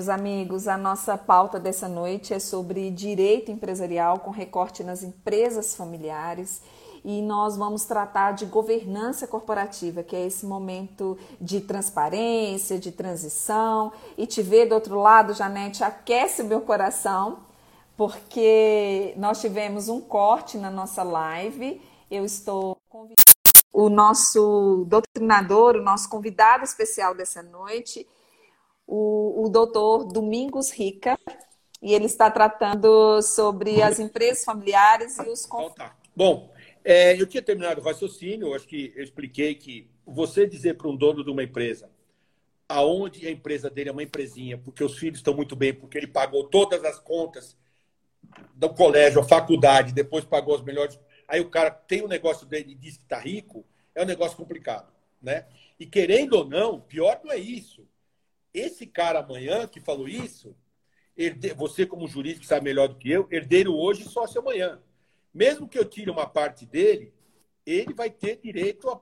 meus amigos, a nossa pauta dessa noite é sobre direito empresarial com recorte nas empresas familiares e nós vamos tratar de governança corporativa, que é esse momento de transparência, de transição. E te ver do outro lado, Janete, aquece meu coração, porque nós tivemos um corte na nossa live. Eu estou convidando o nosso doutrinador, o nosso convidado especial dessa noite, o, o doutor Domingos Rica, e ele está tratando sobre as empresas familiares e os conflitos. Então, tá. Bom, é, eu tinha terminado o raciocínio, acho que eu expliquei que você dizer para um dono de uma empresa aonde a empresa dele é uma empresinha, porque os filhos estão muito bem, porque ele pagou todas as contas do colégio, a faculdade, depois pagou os melhores. Aí o cara tem o um negócio dele e diz que está rico, é um negócio complicado. Né? E querendo ou não, pior não é isso. Esse cara amanhã que falou isso, herde... você como jurídico sabe melhor do que eu, herdeiro hoje, sócio amanhã. Mesmo que eu tire uma parte dele, ele vai ter direito a,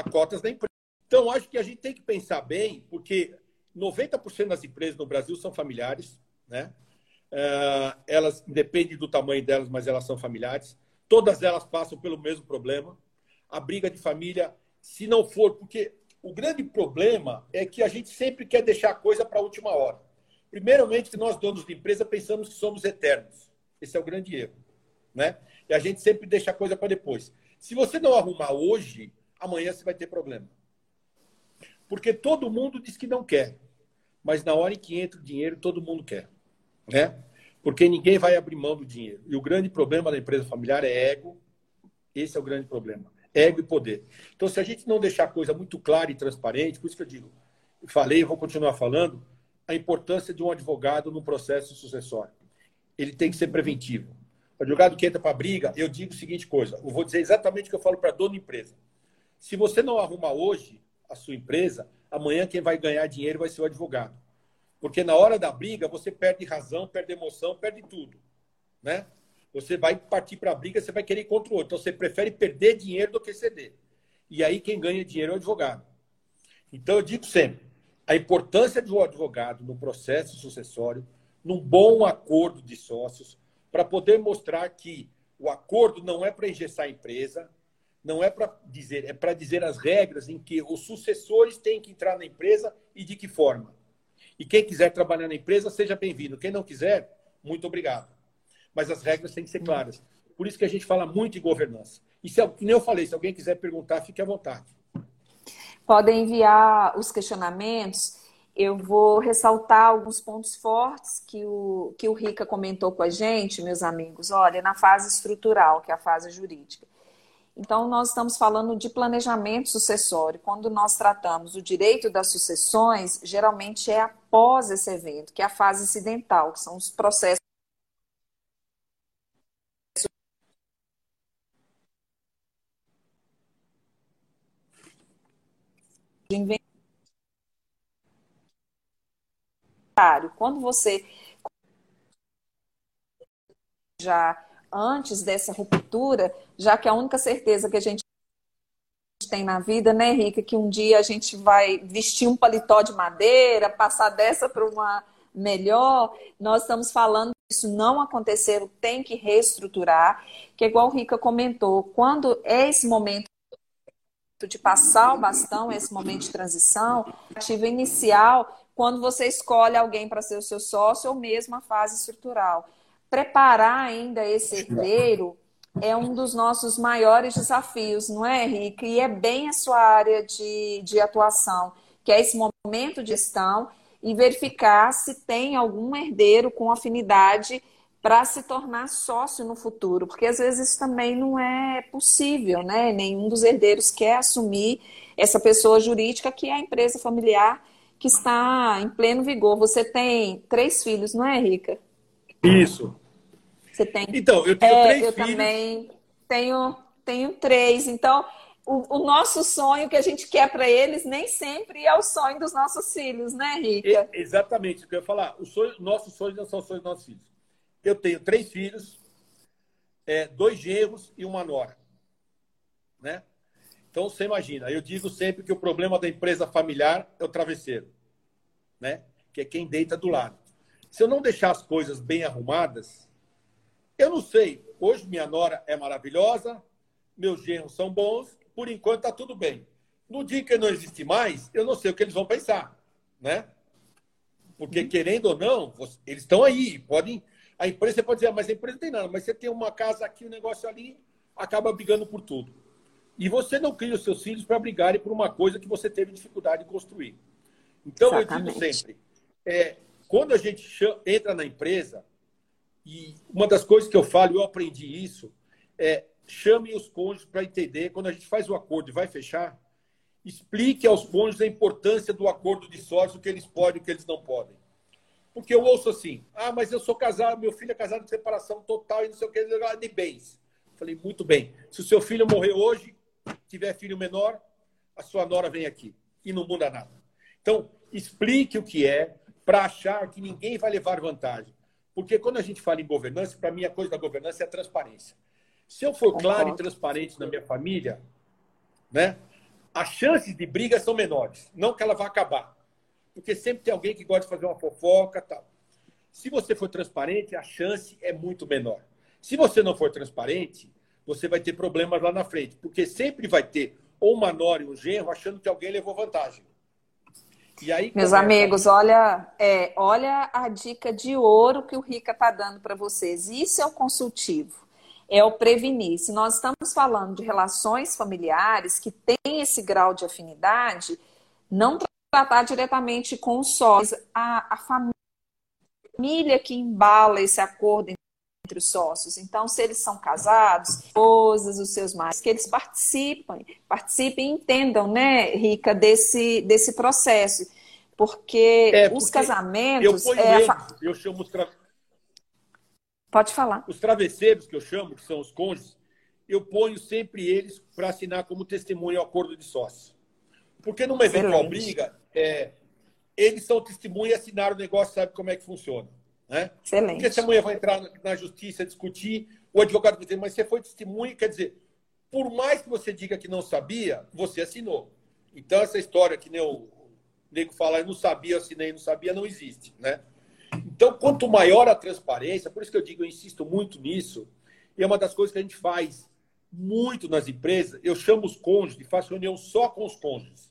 a cotas da empresa. Então, acho que a gente tem que pensar bem, porque 90% das empresas no Brasil são familiares, né? Uh, elas dependem do tamanho delas, mas elas são familiares. Todas elas passam pelo mesmo problema. A briga de família, se não for, porque o grande problema é que a gente sempre quer deixar a coisa para a última hora. Primeiramente, nós, donos de empresa, pensamos que somos eternos. Esse é o grande erro. Né? E a gente sempre deixa a coisa para depois. Se você não arrumar hoje, amanhã você vai ter problema. Porque todo mundo diz que não quer. Mas na hora em que entra o dinheiro, todo mundo quer. Né? Porque ninguém vai abrir mão do dinheiro. E o grande problema da empresa familiar é ego. Esse é o grande problema. Ego e poder. Então, se a gente não deixar a coisa muito clara e transparente, por isso que eu digo, falei e vou continuar falando, a importância de um advogado no processo sucessório. Ele tem que ser preventivo. O advogado que entra para briga, eu digo a seguinte coisa: eu vou dizer exatamente o que eu falo para dona empresa. Se você não arrumar hoje a sua empresa, amanhã quem vai ganhar dinheiro vai ser o advogado. Porque na hora da briga você perde razão, perde emoção, perde tudo. Né? Você vai partir para a briga, você vai querer ir contra o outro. Então você prefere perder dinheiro do que ceder. E aí quem ganha dinheiro é o advogado. Então eu digo sempre: a importância do advogado no processo sucessório, num bom acordo de sócios, para poder mostrar que o acordo não é para engessar a empresa, não é para dizer, é para dizer as regras em que os sucessores têm que entrar na empresa e de que forma. E quem quiser trabalhar na empresa, seja bem-vindo. Quem não quiser, muito obrigado. Mas as regras têm que ser claras. Por isso que a gente fala muito em governança. E se, nem eu falei, se alguém quiser perguntar, fique à vontade. Podem enviar os questionamentos eu vou ressaltar alguns pontos fortes que o, que o Rica comentou com a gente, meus amigos. Olha, na fase estrutural, que é a fase jurídica. Então, nós estamos falando de planejamento sucessório. Quando nós tratamos o direito das sucessões, geralmente é após esse evento, que é a fase incidental, que são os processos de quando você já antes dessa ruptura, já que a única certeza que a gente tem na vida, né, Rica, que um dia a gente vai vestir um paletó de madeira, passar dessa para uma melhor, nós estamos falando isso não acontecer, tem que reestruturar, que é igual o Rica comentou, quando é esse momento de passar o bastão, esse momento de transição, ativa inicial quando você escolhe alguém para ser o seu sócio ou mesmo a fase estrutural. Preparar ainda esse herdeiro é um dos nossos maiores desafios, não é, Henrique? E é bem a sua área de, de atuação, que é esse momento de gestão e verificar se tem algum herdeiro com afinidade para se tornar sócio no futuro, porque às vezes isso também não é possível, né? Nenhum dos herdeiros quer assumir essa pessoa jurídica que é a empresa familiar que está em pleno vigor. Você tem três filhos, não é, Rica? Isso. Você tem. Então, eu tenho é, três eu filhos. Eu também tenho, tenho três. Então, o, o, nosso sonho que a gente quer para eles nem sempre é o sonho dos nossos filhos, né, Rica? Exatamente, o que eu ia falar. O sonho, nossos sonhos não são sonhos dos nossos filhos. Eu tenho três filhos, é, dois genros e uma nora. Né? Então, você imagina, eu digo sempre que o problema da empresa familiar é o travesseiro. Né? que é quem deita do lado. Se eu não deixar as coisas bem arrumadas, eu não sei. Hoje minha nora é maravilhosa, meus genros são bons, por enquanto está tudo bem. No dia que não existe mais, eu não sei o que eles vão pensar, né? Porque, querendo ou não, eles estão aí, podem. A empresa pode dizer, ah, mas a empresa não tem nada, mas você tem uma casa aqui, um negócio ali, acaba brigando por tudo. E você não cria os seus filhos para brigarem por uma coisa que você teve dificuldade de construir. Então, Exatamente. eu digo sempre: é, quando a gente entra na empresa, e uma das coisas que eu falo, eu aprendi isso, é chame os cônjuges para entender, quando a gente faz o acordo e vai fechar, explique aos cônjuges a importância do acordo de sócio, o que eles podem e o que eles não podem. Porque eu ouço assim, ah, mas eu sou casado, meu filho é casado de separação total e não sei o que, de bens. Falei, muito bem. Se o seu filho morrer hoje, tiver filho menor, a sua nora vem aqui. E não muda nada. Então, explique o que é para achar que ninguém vai levar vantagem. Porque quando a gente fala em governança, para mim a coisa da governança é a transparência. Se eu for claro e transparente na minha família, né, as chances de briga são menores. Não que ela vá acabar. Porque sempre tem alguém que gosta de fazer uma fofoca tal. Se você for transparente, a chance é muito menor. Se você não for transparente, você vai ter problemas lá na frente. Porque sempre vai ter ou uma nora e um genro achando que alguém levou vantagem. E aí, Meus amigos, olha, é, olha a dica de ouro que o Rica está dando para vocês. Isso é o consultivo é o prevenir. Se nós estamos falando de relações familiares que têm esse grau de afinidade, não tratar diretamente com os sócios, a, a família que embala esse acordo entre os sócios. Então, se eles são casados, esposas, os seus maridos, que eles participem, participem e entendam, né, Rica, desse, desse processo. Porque, é, porque os casamentos. Eu, é, eu chamo os Pode falar. Os travesseiros, que eu chamo, que são os cônjuges, eu ponho sempre eles para assinar como testemunha o acordo de sócio. Porque numa eventual briga, é, eles são testemunha e assinaram o negócio, sabe como é que funciona. Né? Excelente. Porque se amanhã vai entrar na justiça discutir, o advogado vai dizer, mas você foi testemunha, quer dizer, por mais que você diga que não sabia, você assinou. Então, essa história que nem o nego fala, eu não sabia, assinei, não sabia, não existe. Né? Então, quanto maior a transparência, por isso que eu digo, eu insisto muito nisso, e é uma das coisas que a gente faz muito nas empresas, eu chamo os cônjuges, faço reunião só com os cônjuges,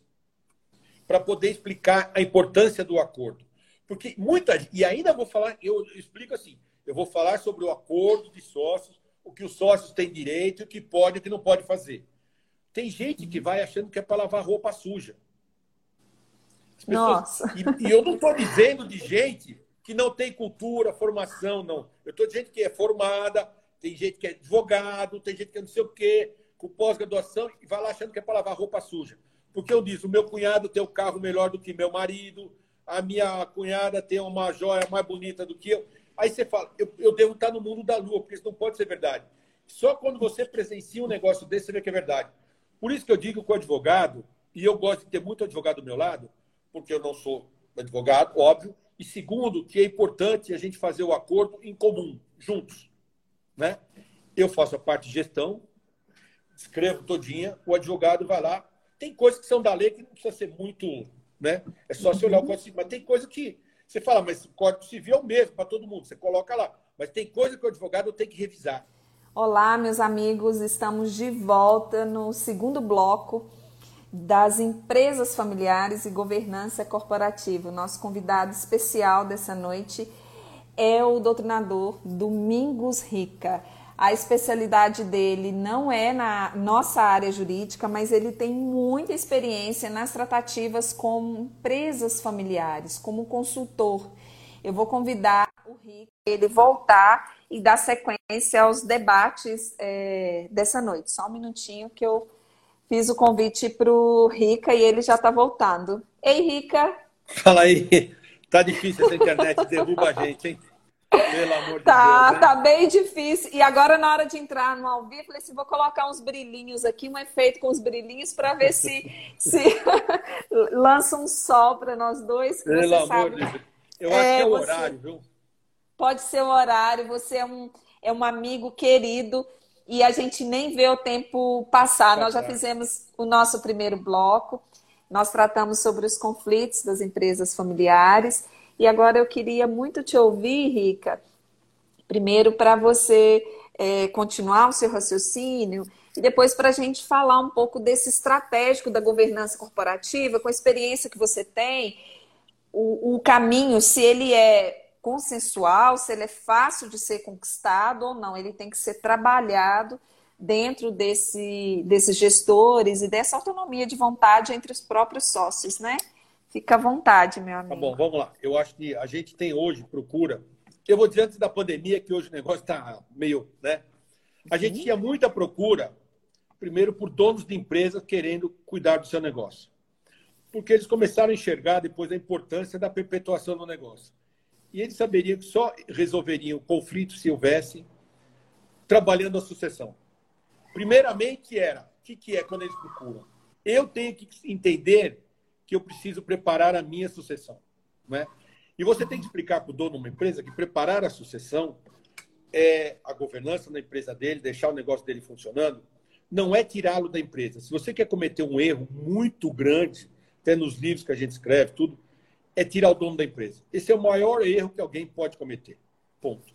para poder explicar a importância do acordo. Porque muita e ainda vou falar, eu explico assim, eu vou falar sobre o acordo de sócios, o que os sócios têm direito, o que pode e o que não pode fazer. Tem gente que vai achando que é para lavar roupa suja. Pessoas, Nossa. E, e eu não estou dizendo de gente que não tem cultura, formação, não. Eu estou dizendo que é formada, tem gente que é advogado, tem gente que é não sei o quê, com pós-graduação, e vai lá achando que é para lavar roupa suja. Porque eu disse, o meu cunhado tem um carro melhor do que meu marido, a minha cunhada tem uma joia mais bonita do que eu. Aí você fala, eu, eu devo estar no mundo da lua, porque isso não pode ser verdade. Só quando você presencia um negócio desse, você vê que é verdade. Por isso que eu digo que o advogado, e eu gosto de ter muito advogado do meu lado, porque eu não sou advogado, óbvio, e segundo, que é importante a gente fazer o acordo em comum, juntos. Né? Eu faço a parte de gestão, escrevo todinha, o advogado vai lá. Tem coisas que são da lei que não precisa ser muito. Né? É só você olhar o código civil. Mas tem coisa que você fala, mas o código civil é o mesmo para todo mundo, você coloca lá. Mas tem coisa que o advogado tem que revisar. Olá, meus amigos, estamos de volta no segundo bloco das empresas familiares e governança corporativa. Nosso convidado especial dessa noite é o doutrinador Domingos Rica. A especialidade dele não é na nossa área jurídica, mas ele tem muita experiência nas tratativas com empresas familiares, como consultor. Eu vou convidar o Rica ele voltar e dar sequência aos debates é, dessa noite. Só um minutinho que eu Fiz o convite para o Rica e ele já está voltando. Ei, Rica! Fala aí. Tá difícil essa internet, derruba a gente, hein? Pelo amor de tá, Deus. Né? Tá bem difícil. E agora, na hora de entrar no ao vivo, falei assim: vou colocar uns brilhinhos aqui, um efeito com os brilhinhos, para ver se, se lança um sol para nós dois. Pelo amor sabe. de Deus. Eu acho é, que é o você... horário, viu? Pode ser o horário, você é um, é um amigo querido e a gente nem vê o tempo passar. Nós já fizemos o nosso primeiro bloco, nós tratamos sobre os conflitos das empresas familiares E agora eu queria muito te ouvir, Rica, primeiro para você é, continuar o seu raciocínio e depois para a gente falar um pouco desse estratégico da governança corporativa, com a experiência que você tem, o, o caminho, se ele é consensual, se ele é fácil de ser conquistado ou não, ele tem que ser trabalhado dentro desse, desses gestores e dessa autonomia de vontade entre os próprios sócios, né? Fica à vontade, meu amigo. Tá bom, vamos lá. Eu acho que a gente tem hoje, procura. Eu vou dizer antes da pandemia, que hoje o negócio está meio, né? A gente uhum. tinha muita procura, primeiro, por donos de empresas querendo cuidar do seu negócio. Porque eles começaram a enxergar depois a importância da perpetuação do negócio. E eles saberiam que só resolveriam conflitos se houvesse trabalhando a sucessão. Primeiramente era, o que, que é quando eles procuram? Eu tenho que entender que eu preciso preparar a minha sucessão. Né? E você tem que explicar para o dono de uma empresa que preparar a sucessão é a governança da empresa dele, deixar o negócio dele funcionando, não é tirá-lo da empresa. Se você quer cometer um erro muito grande, até nos livros que a gente escreve, tudo, é tirar o dono da empresa. Esse é o maior erro que alguém pode cometer. Ponto.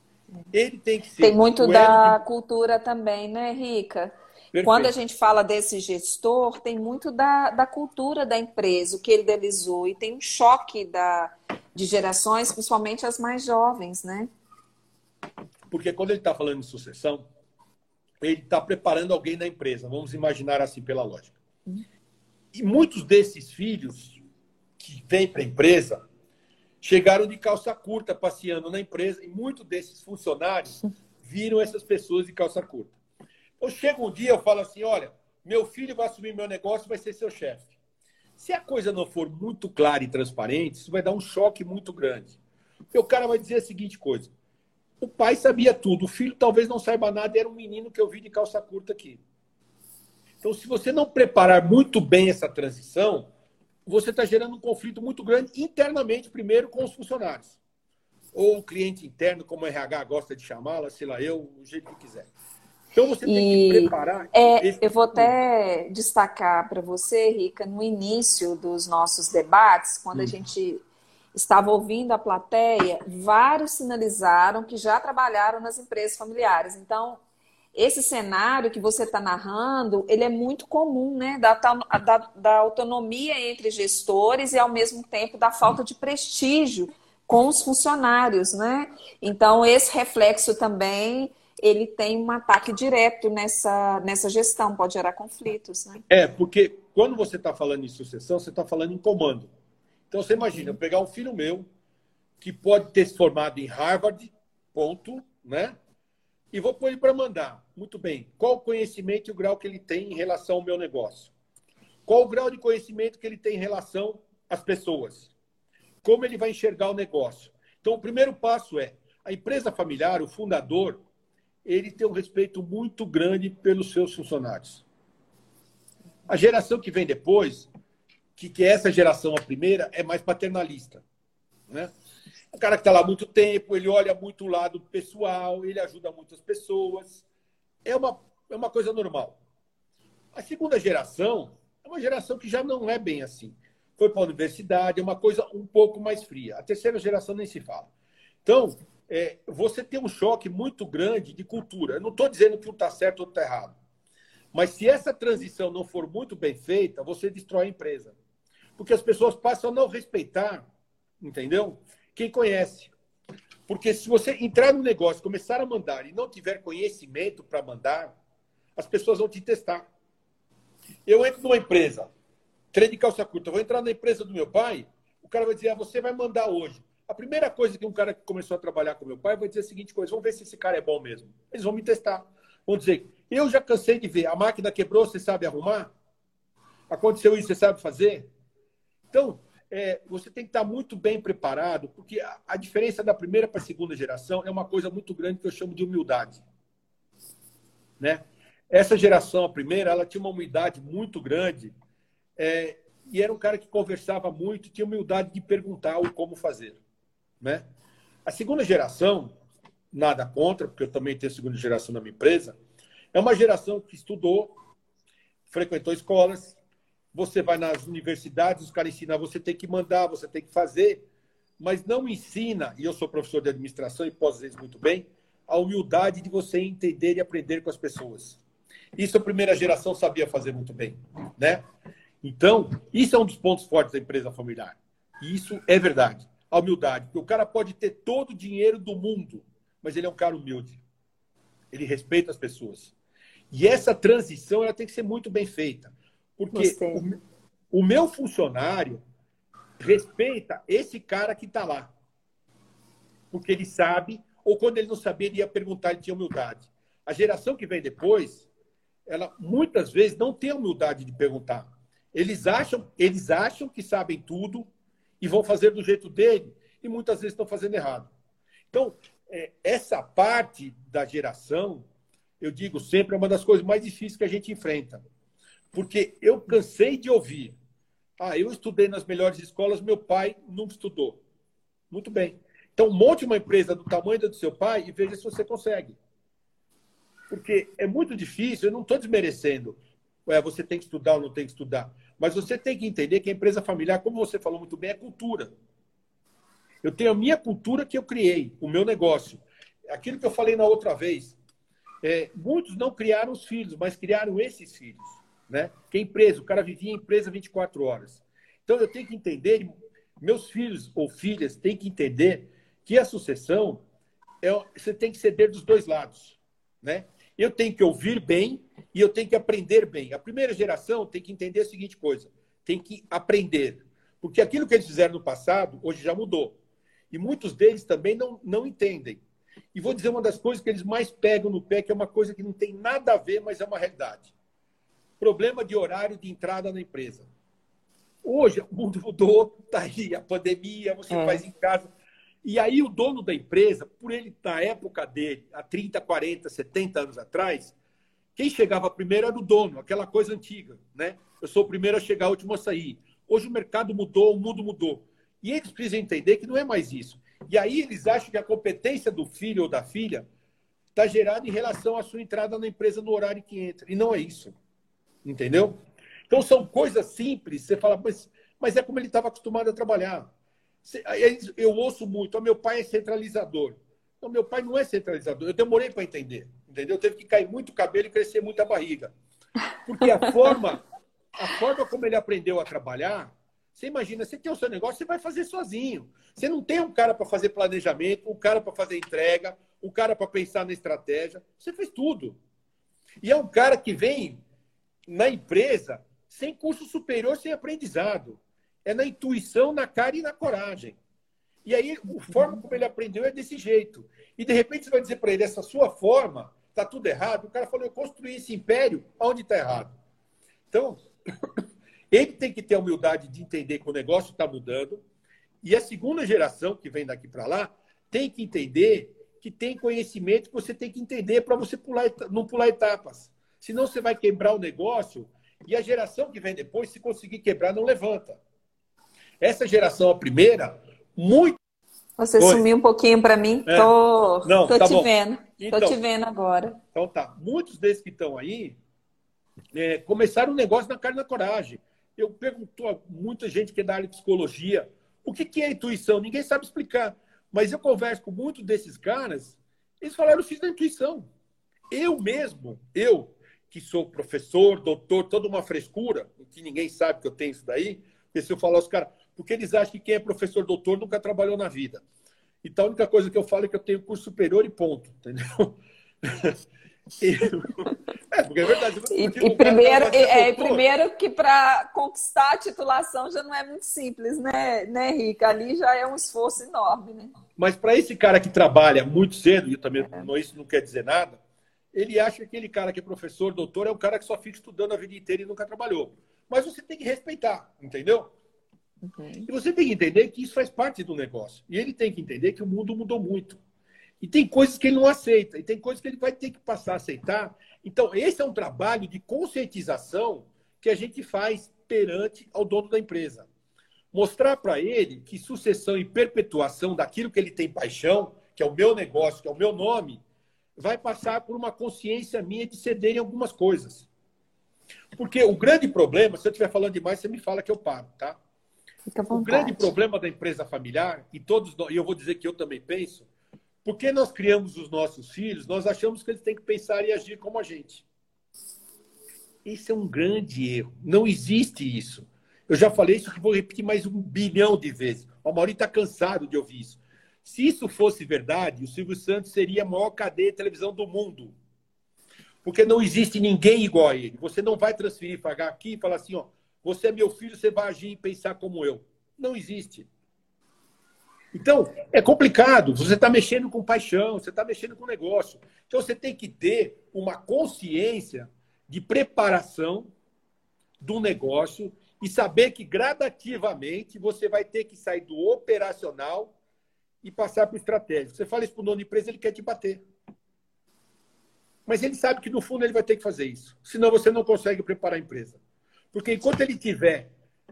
Ele tem que ser. Tem muito da de... cultura também, né, Rica? Perfeito. Quando a gente fala desse gestor, tem muito da, da cultura da empresa, o que ele idealizou, e tem um choque da, de gerações, principalmente as mais jovens, né? Porque quando ele está falando de sucessão, ele está preparando alguém na empresa, vamos imaginar assim pela lógica. E muitos desses filhos que vêm para a empresa chegaram de calça curta passeando na empresa, e muitos desses funcionários viram essas pessoas de calça curta. Então chega um dia, eu falo assim: olha, meu filho vai assumir meu negócio, vai ser seu chefe. Se a coisa não for muito clara e transparente, isso vai dar um choque muito grande. Porque o cara vai dizer a seguinte coisa: o pai sabia tudo, o filho talvez não saiba nada, era um menino que eu vi de calça curta aqui. Então, se você não preparar muito bem essa transição, você está gerando um conflito muito grande internamente, primeiro, com os funcionários. Ou o cliente interno, como o RH gosta de chamá-la, sei lá, eu, o jeito que quiser. Então você tem e, que preparar. É, esse... Eu vou até destacar para você, Rica, no início dos nossos debates, quando hum. a gente estava ouvindo a plateia, vários sinalizaram que já trabalharam nas empresas familiares. Então, esse cenário que você está narrando, ele é muito comum, né? Da, da, da, autonomia entre gestores e, ao mesmo tempo, da falta de prestígio com os funcionários, né? Então, esse reflexo também ele tem um ataque direto nessa, nessa gestão, pode gerar conflitos. Né? É, porque quando você está falando em sucessão, você está falando em comando. Então você imagina, eu pegar um filho meu que pode ter se formado em Harvard, ponto, né? E vou pôr ele para mandar. Muito bem. Qual o conhecimento e o grau que ele tem em relação ao meu negócio? Qual o grau de conhecimento que ele tem em relação às pessoas? Como ele vai enxergar o negócio? Então, o primeiro passo é a empresa familiar, o fundador, ele tem um respeito muito grande pelos seus funcionários. A geração que vem depois, que, que é essa geração, a primeira, é mais paternalista. Né? O cara que está lá há muito tempo, ele olha muito o lado pessoal, ele ajuda muitas pessoas. É uma, é uma coisa normal. A segunda geração é uma geração que já não é bem assim. Foi para a universidade, é uma coisa um pouco mais fria. A terceira geração nem se fala. Então, é, você tem um choque muito grande de cultura. Eu não estou dizendo que um está certo ou está errado. Mas se essa transição não for muito bem feita, você destrói a empresa. Porque as pessoas passam a não respeitar, entendeu? Quem conhece. Porque se você entrar no negócio, começar a mandar e não tiver conhecimento para mandar, as pessoas vão te testar. Eu entro numa empresa, treino de calça curta, vou entrar na empresa do meu pai, o cara vai dizer, ah, você vai mandar hoje. A primeira coisa que um cara que começou a trabalhar com meu pai vai dizer a seguinte coisa: vamos ver se esse cara é bom mesmo. Eles vão me testar. Vão dizer: eu já cansei de ver, a máquina quebrou, você sabe arrumar? Aconteceu isso, você sabe fazer? Então, é, você tem que estar muito bem preparado, porque a, a diferença da primeira para a segunda geração é uma coisa muito grande que eu chamo de humildade. Né? Essa geração, a primeira, ela tinha uma humildade muito grande é, e era um cara que conversava muito, tinha humildade de perguntar o como fazer. Né? A segunda geração, nada contra, porque eu também tenho segunda geração na minha empresa, é uma geração que estudou, frequentou escolas, você vai nas universidades, os caras ensinam, você tem que mandar, você tem que fazer, mas não ensina, e eu sou professor de administração e posso dizer isso muito bem, a humildade de você entender e aprender com as pessoas. Isso a primeira geração sabia fazer muito bem, né? Então, isso é um dos pontos fortes da empresa familiar. E isso é verdade. A humildade. Porque o cara pode ter todo o dinheiro do mundo, mas ele é um cara humilde. Ele respeita as pessoas. E essa transição ela tem que ser muito bem feita. Porque o, o, meu funcionário respeita esse cara que está lá. Porque ele sabe, ou quando ele não sabia, ele ia perguntar, ele tinha humildade. A geração que vem depois, ela muitas vezes não tem a humildade de perguntar. Eles acham, eles acham que sabem tudo e vão fazer do jeito dele e muitas vezes estão fazendo errado. Então, é, essa parte da geração, eu digo sempre, é uma das coisas mais difíceis que a gente enfrenta. Porque eu cansei de ouvir. Ah, eu estudei nas melhores escolas, meu pai não estudou. Muito bem. Então, monte uma empresa do tamanho do seu pai e veja se você consegue. Porque é muito difícil, eu não estou desmerecendo. Ué, você tem que estudar ou não tem que estudar. Mas você tem que entender que a empresa familiar, como você falou muito bem, é cultura. Eu tenho a minha cultura que eu criei, o meu negócio. Aquilo que eu falei na outra vez. É, muitos não criaram os filhos, mas criaram esses filhos. Né? Que é empresa, o cara vivia em empresa 24 horas. Então eu tenho que entender, meus filhos ou filhas têm que entender que a sucessão é, você tem que ceder dos dois lados. Né? Eu tenho que ouvir bem e eu tenho que aprender bem. A primeira geração tem que entender a seguinte coisa: tem que aprender. Porque aquilo que eles fizeram no passado, hoje já mudou. E muitos deles também não, não entendem. E vou dizer uma das coisas que eles mais pegam no pé, que é uma coisa que não tem nada a ver, mas é uma realidade. Problema de horário de entrada na empresa. Hoje o mundo mudou, está aí a pandemia, você é. faz em casa. E aí o dono da empresa, por ele na época dele, há 30, 40, 70 anos atrás, quem chegava primeiro era o dono, aquela coisa antiga, né? Eu sou o primeiro a chegar, o último a sair. Hoje o mercado mudou, o mundo mudou. E eles precisam entender que não é mais isso. E aí eles acham que a competência do filho ou da filha está gerada em relação à sua entrada na empresa no horário que entra. E não é isso. Entendeu? Então são coisas simples. Você fala, mas, mas é como ele estava acostumado a trabalhar. Eu ouço muito, oh, meu pai é centralizador. Não, meu pai não é centralizador. Eu demorei para entender, entendeu? Teve que cair muito cabelo e crescer muita barriga. Porque a forma, a forma como ele aprendeu a trabalhar, você imagina, você tem o seu negócio, você vai fazer sozinho. Você não tem um cara para fazer planejamento, um cara para fazer entrega, um cara para pensar na estratégia. Você fez tudo. E é um cara que vem na empresa sem curso superior, sem aprendizado é na intuição, na cara e na coragem. E aí, a forma como ele aprendeu é desse jeito. E de repente você vai dizer para ele: essa sua forma está tudo errado. O cara falou: eu construí esse império, aonde está errado? Então, ele tem que ter a humildade de entender que o negócio está mudando. E a segunda geração, que vem daqui para lá, tem que entender que tem conhecimento que você tem que entender para você pular, não pular etapas. Senão você vai quebrar o negócio e a geração que vem depois, se conseguir quebrar, não levanta. Essa geração, a primeira, muito. Você Oi. sumiu um pouquinho para mim. É. Tô, Não, tô tá te bom. vendo. Então, tô te vendo agora. Então tá. Muitos desses que estão aí é, começaram um negócio na cara e na coragem. Eu pergunto a muita gente que é da área de psicologia o que, que é intuição. Ninguém sabe explicar. Mas eu converso com muitos desses caras, eles falaram, eu fiz da intuição. Eu mesmo, eu, que sou professor, doutor, toda uma frescura, que ninguém sabe que eu tenho isso daí, porque se eu falar os caras, porque eles acham que quem é professor doutor nunca trabalhou na vida. Então a única coisa que eu falo é que eu tenho curso superior e ponto, entendeu? é, porque é verdade. E, e primeiro, é, primeiro que para conquistar a titulação já não é muito simples, né, né, Rica? Ali já é um esforço enorme, né? Mas para esse cara que trabalha muito cedo, e também é. não, isso não quer dizer nada, ele acha que aquele cara que é professor, doutor, é o cara que só fica estudando a vida inteira e nunca trabalhou. Mas você tem que respeitar, entendeu? Uhum. E você tem que entender que isso faz parte do negócio. E ele tem que entender que o mundo mudou muito. E tem coisas que ele não aceita, e tem coisas que ele vai ter que passar a aceitar. Então, esse é um trabalho de conscientização que a gente faz perante ao dono da empresa. Mostrar para ele que sucessão e perpetuação daquilo que ele tem paixão, que é o meu negócio, que é o meu nome, vai passar por uma consciência minha de ceder em algumas coisas. Porque o grande problema, se eu estiver falando demais, você me fala que eu paro, tá? O grande problema da empresa familiar, e todos e eu vou dizer que eu também penso, porque nós criamos os nossos filhos, nós achamos que eles têm que pensar e agir como a gente. Esse é um grande erro. Não existe isso. Eu já falei isso que vou repetir mais um bilhão de vezes. O Mauri está cansado de ouvir isso. Se isso fosse verdade, o Silvio Santos seria a maior cadeia de televisão do mundo. Porque não existe ninguém igual a ele. Você não vai transferir, pagar aqui e falar assim, ó, você é meu filho, você vai agir e pensar como eu. Não existe. Então, é complicado. Você está mexendo com paixão, você está mexendo com negócio. Então, você tem que ter uma consciência de preparação do negócio e saber que gradativamente você vai ter que sair do operacional e passar para o estratégico. Você fala isso para o dono de empresa, ele quer te bater. Mas ele sabe que no fundo ele vai ter que fazer isso. Senão você não consegue preparar a empresa. Porque enquanto ele estiver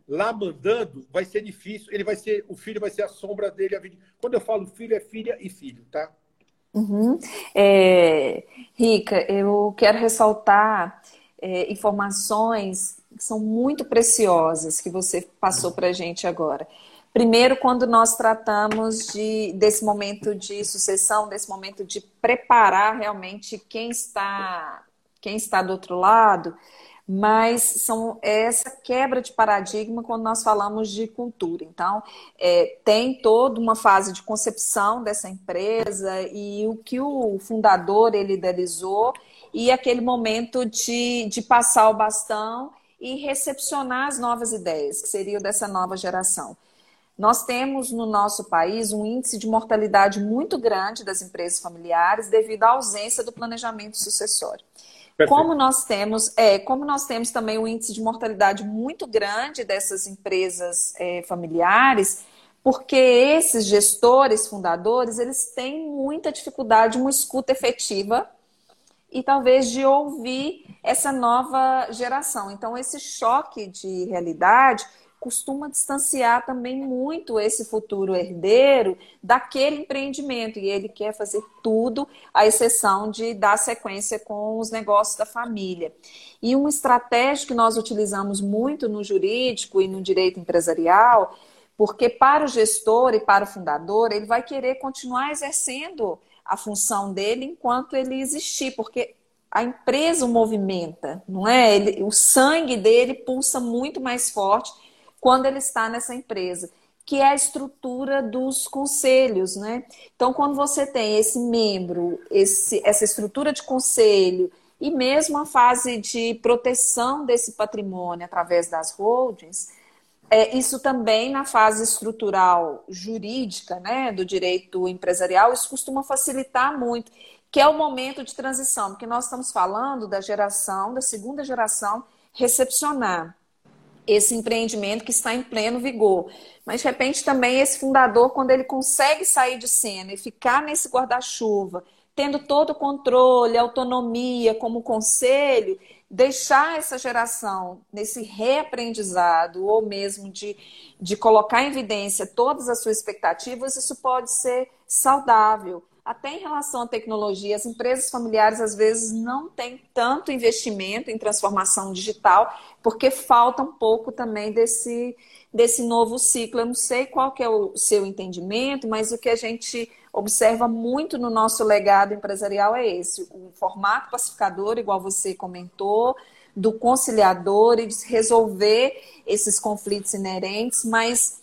lá mandando, vai ser difícil. Ele vai ser, o filho vai ser a sombra dele. A vida. Quando eu falo filho, é filha e filho, tá? Uhum. É, Rica, eu quero ressaltar é, informações que são muito preciosas que você passou para a gente agora. Primeiro, quando nós tratamos de, desse momento de sucessão, desse momento de preparar realmente quem está, quem está do outro lado, mas são essa quebra de paradigma quando nós falamos de cultura. Então, é, tem toda uma fase de concepção dessa empresa e o que o fundador ele idealizou e aquele momento de, de passar o bastão e recepcionar as novas ideias, que seriam dessa nova geração. Nós temos no nosso país um índice de mortalidade muito grande das empresas familiares devido à ausência do planejamento sucessório. Como nós temos, é, como nós temos também um índice de mortalidade muito grande dessas empresas é, familiares, porque esses gestores, fundadores, eles têm muita dificuldade, uma escuta efetiva e talvez de ouvir essa nova geração. Então, esse choque de realidade costuma distanciar também muito esse futuro herdeiro daquele empreendimento e ele quer fazer tudo, à exceção de dar sequência com os negócios da família. E uma estratégia que nós utilizamos muito no jurídico e no direito empresarial, porque para o gestor e para o fundador, ele vai querer continuar exercendo a função dele enquanto ele existir, porque a empresa o movimenta, não é? Ele, o sangue dele pulsa muito mais forte quando ele está nessa empresa, que é a estrutura dos conselhos, né? Então, quando você tem esse membro, esse, essa estrutura de conselho e mesmo a fase de proteção desse patrimônio através das holdings, é, isso também na fase estrutural jurídica, né, do direito empresarial, isso costuma facilitar muito, que é o momento de transição, porque nós estamos falando da geração, da segunda geração recepcionar esse empreendimento que está em pleno vigor. Mas, de repente, também esse fundador, quando ele consegue sair de cena e ficar nesse guarda-chuva, tendo todo o controle, autonomia como conselho, deixar essa geração nesse reaprendizado ou mesmo de, de colocar em evidência todas as suas expectativas, isso pode ser saudável até em relação à tecnologia, as empresas familiares às vezes não têm tanto investimento em transformação digital, porque falta um pouco também desse, desse novo ciclo. Eu não sei qual que é o seu entendimento, mas o que a gente observa muito no nosso legado empresarial é esse: o formato pacificador, igual você comentou, do conciliador e de resolver esses conflitos inerentes, mas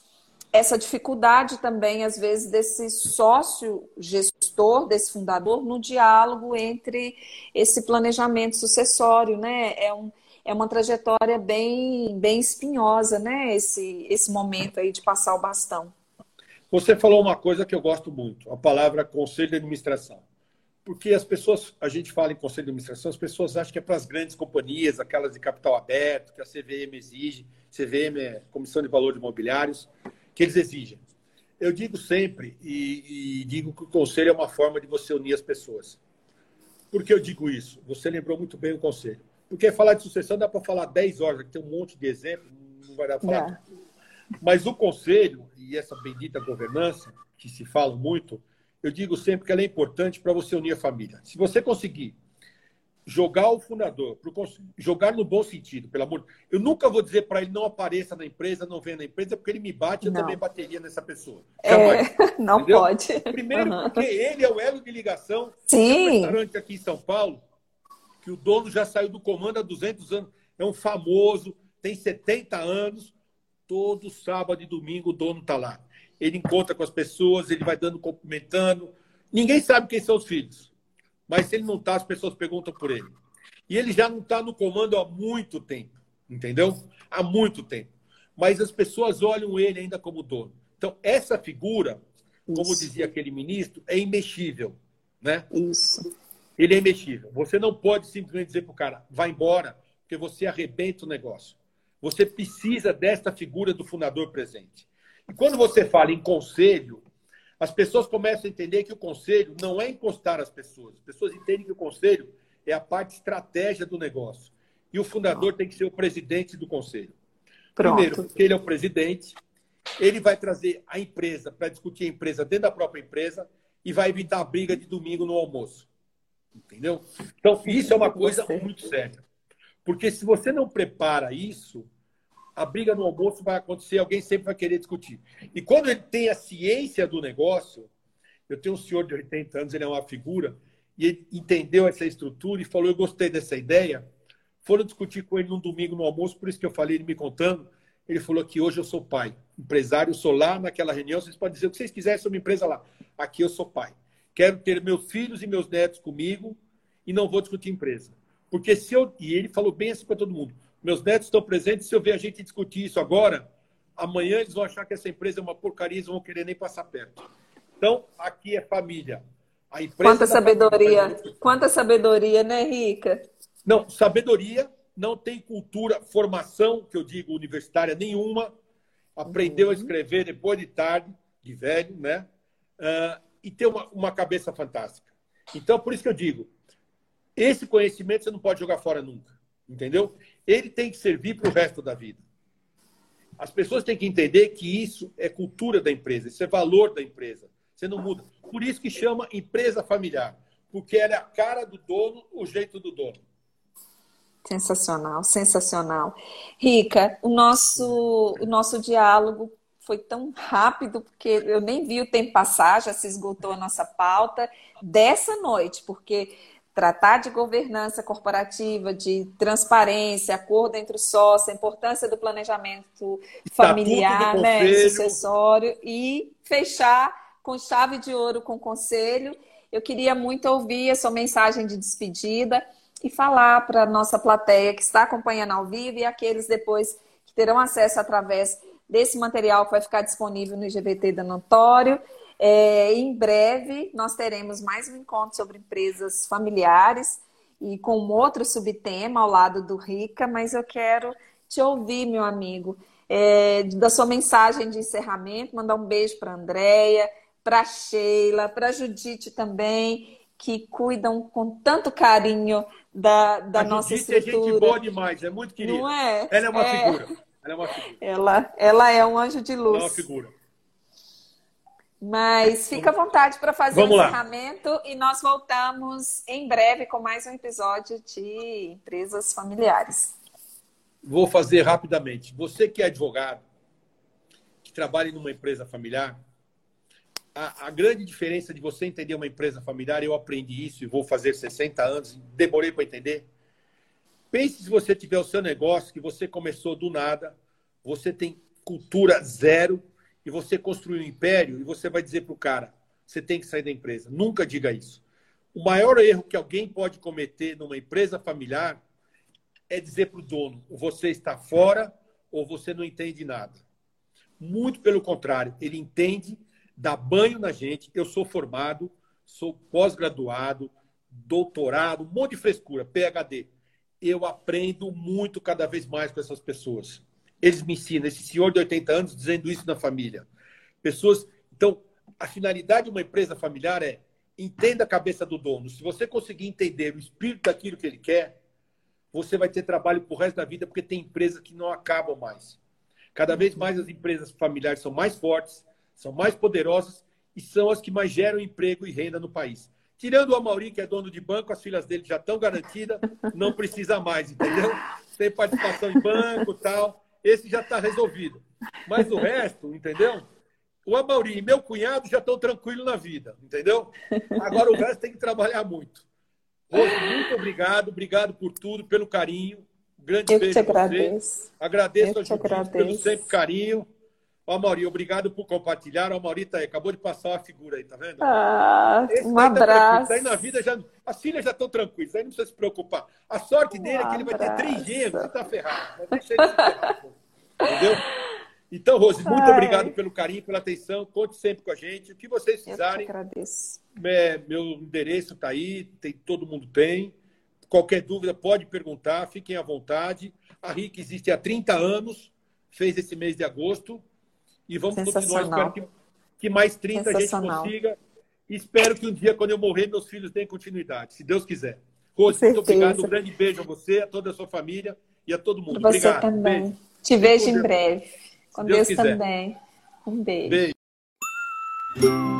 essa dificuldade também, às vezes, desse sócio gestor, desse fundador, no diálogo entre esse planejamento sucessório, né? É, um, é uma trajetória bem, bem espinhosa, né? Esse, esse momento aí de passar o bastão. Você falou uma coisa que eu gosto muito, a palavra conselho de administração. Porque as pessoas, a gente fala em conselho de administração, as pessoas acham que é para as grandes companhias, aquelas de capital aberto, que a CVM exige. CVM é Comissão de Valores Imobiliários que eles exigem. Eu digo sempre e, e, digo que o conselho é uma forma de você unir as pessoas. Por que eu digo isso? Você lembrou muito bem o conselho. Porque falar de sucessão dá para falar 10 horas, tem um monte de exemplos, não vai dar para falar. Mas o conselho e essa bendita governança, que se fala muito, eu digo sempre que ela é importante para você unir a família. Se você conseguir jogar o fundador, jogar no bom sentido, pelo amor. Eu nunca vou dizer para ele não apareça na empresa, não venha na empresa, porque ele me bate, eu não. também bateria nessa pessoa. É, não entendeu? pode. Primeiro, uhum. porque ele é o elo de ligação. Sim. um restaurante aqui em São Paulo, que o dono já saiu do comando há 200 anos, é um famoso, tem 70 anos, todo sábado e domingo o dono está lá. Ele encontra com as pessoas, ele vai dando, cumprimentando. Ninguém sabe quem são os filhos. Mas se ele não está, as pessoas perguntam por ele. E ele já não está no comando há muito tempo, entendeu? Há muito tempo. Mas as pessoas olham ele ainda como dono. Então, essa figura, como Isso. dizia aquele ministro, é imexível. Né? Isso. Ele é imexível. Você não pode simplesmente dizer para o cara, vai embora, porque você arrebenta o negócio. Você precisa desta figura do fundador presente. E quando você fala em conselho, as pessoas começam a entender que o conselho não é encostar as pessoas. As pessoas entendem que o conselho é a parte estratégia do negócio. E o fundador tem que ser o presidente do conselho. Pronto. Primeiro, porque ele é o presidente, ele vai trazer a empresa para discutir a empresa dentro da própria empresa e vai evitar a briga de domingo no almoço. Entendeu? Então, isso é uma coisa muito séria. Porque se você não prepara isso, a briga no almoço vai acontecer, alguém sempre vai querer discutir. E quando ele tem a ciência do negócio, eu tenho um senhor de 80 anos, ele é uma figura, e ele entendeu essa estrutura e falou: Eu gostei dessa ideia. Foram discutir com ele num domingo no almoço, por isso que eu falei, ele me contando. Ele falou que hoje eu sou pai, empresário, sou lá naquela reunião. Vocês podem dizer o que vocês quiserem sobre empresa lá. Aqui eu sou pai. Quero ter meus filhos e meus netos comigo e não vou discutir empresa. Porque se eu. E ele falou bem assim para todo mundo meus netos estão presentes. Se eu ver a gente discutir isso agora, amanhã eles vão achar que essa empresa é uma porcaria e não vão querer nem passar perto. Então, aqui é família. A empresa Quanta sabedoria. Família... Quanta sabedoria, né, Rica? Não, sabedoria, não tem cultura, formação, que eu digo universitária nenhuma. Aprendeu uhum. a escrever depois de tarde, de velho, né? Uh, e tem uma, uma cabeça fantástica. Então, por isso que eu digo, esse conhecimento você não pode jogar fora nunca. Entendeu? Ele tem que servir para o resto da vida. As pessoas têm que entender que isso é cultura da empresa, isso é valor da empresa. Você não muda. Por isso que chama empresa familiar, porque ela é a cara do dono, o jeito do dono. Sensacional, sensacional. Rica, o nosso, o nosso diálogo foi tão rápido, porque eu nem vi o tempo passar, já se esgotou a nossa pauta dessa noite, porque tratar de governança corporativa, de transparência, acordo entre os sócios, a importância do planejamento familiar, né, sucessório e fechar com chave de ouro com o conselho. Eu queria muito ouvir a sua mensagem de despedida e falar para a nossa plateia que está acompanhando ao vivo e aqueles depois que terão acesso através desse material que vai ficar disponível no IGBT da Notório é, em breve, nós teremos mais um encontro sobre empresas familiares e com um outro subtema ao lado do Rica, mas eu quero te ouvir, meu amigo, é, da sua mensagem de encerramento, mandar um beijo para a Andréia, para a Sheila, para a Judite também, que cuidam com tanto carinho da, da a nossa Judite estrutura. é gente boa demais, é muito querida. Não é? Ela é uma é... figura. Ela é uma figura. Ela, ela é um anjo de luz. Ela é uma figura. Mas fica à vontade para fazer Vamos o encerramento lá. e nós voltamos em breve com mais um episódio de Empresas Familiares. Vou fazer rapidamente. Você que é advogado, que trabalha numa empresa familiar, a, a, grande diferença de você entender uma empresa familiar, eu aprendi isso e vou fazer 60 anos, demorei para entender. Pense se você tiver o seu negócio, que você começou do nada, você tem cultura zero, e você construir um império e você vai dizer para o cara, você tem que sair da empresa. Nunca diga isso. O maior erro que alguém pode cometer numa empresa familiar é dizer para o dono, você está fora ou você não entende nada. Muito pelo contrário, ele entende, dá banho na gente. Eu sou formado, sou pós-graduado, doutorado, um monte de frescura, PhD. Eu aprendo muito cada vez mais com essas pessoas. Eles me ensinam, esse senhor de 80 anos dizendo isso na família. Pessoas. Então, a finalidade de uma empresa familiar é entenda a cabeça do dono. Se você conseguir entender o espírito daquilo que ele quer, você vai ter trabalho pro resto da vida, porque tem empresas que não acabam mais. Cada vez mais as empresas familiares são mais fortes, são mais poderosas e são as que mais geram emprego e renda no país. Tirando o Amaury, que é dono de banco, as filhas dele já estão garantidas, não precisa mais, entendeu? Tem participação em banco tal. Esse já está resolvido. Mas o resto, entendeu? O Amaury e meu cunhado já estão tranquilos na vida, entendeu? Agora o resto tem que trabalhar muito. Rose, muito obrigado. Obrigado por tudo, pelo carinho. Um grande Eu beijo te agradeço. Agradeço Eu a te Judite pelo agradeço. sempre carinho. Ó, Mauri, obrigado por compartilhar. Ó, Mauri tá aí, acabou de passar uma figura aí, tá vendo? Ah, Esse um tá tranquilo. abraço. Daí na vida já. As filhas já estão tranquilas, aí não precisa se preocupar. A sorte dele é que ele vai ter três gêmeos, você tá ferrado. Mas deixa ele se ferrar. Entendeu? Então, Rose, muito Ai. obrigado pelo carinho, pela atenção. Conte sempre com a gente. O que vocês Eu precisarem, agradeço. é, meu endereço está aí, tem, todo mundo tem. Qualquer dúvida pode perguntar, fiquem à vontade. A RIC existe há 30 anos, fez esse mês de agosto. E vamos continuar. Espero que, que mais 30 a gente consiga. Espero que um dia, quando eu morrer, meus filhos tenham continuidade, se Deus quiser. Rose, muito obrigado. Um grande beijo a você, a toda a sua família e a todo mundo. Você obrigado. também. Beijo. Te vejo em breve. Com Deus Deus também. Um beijo. Beijo.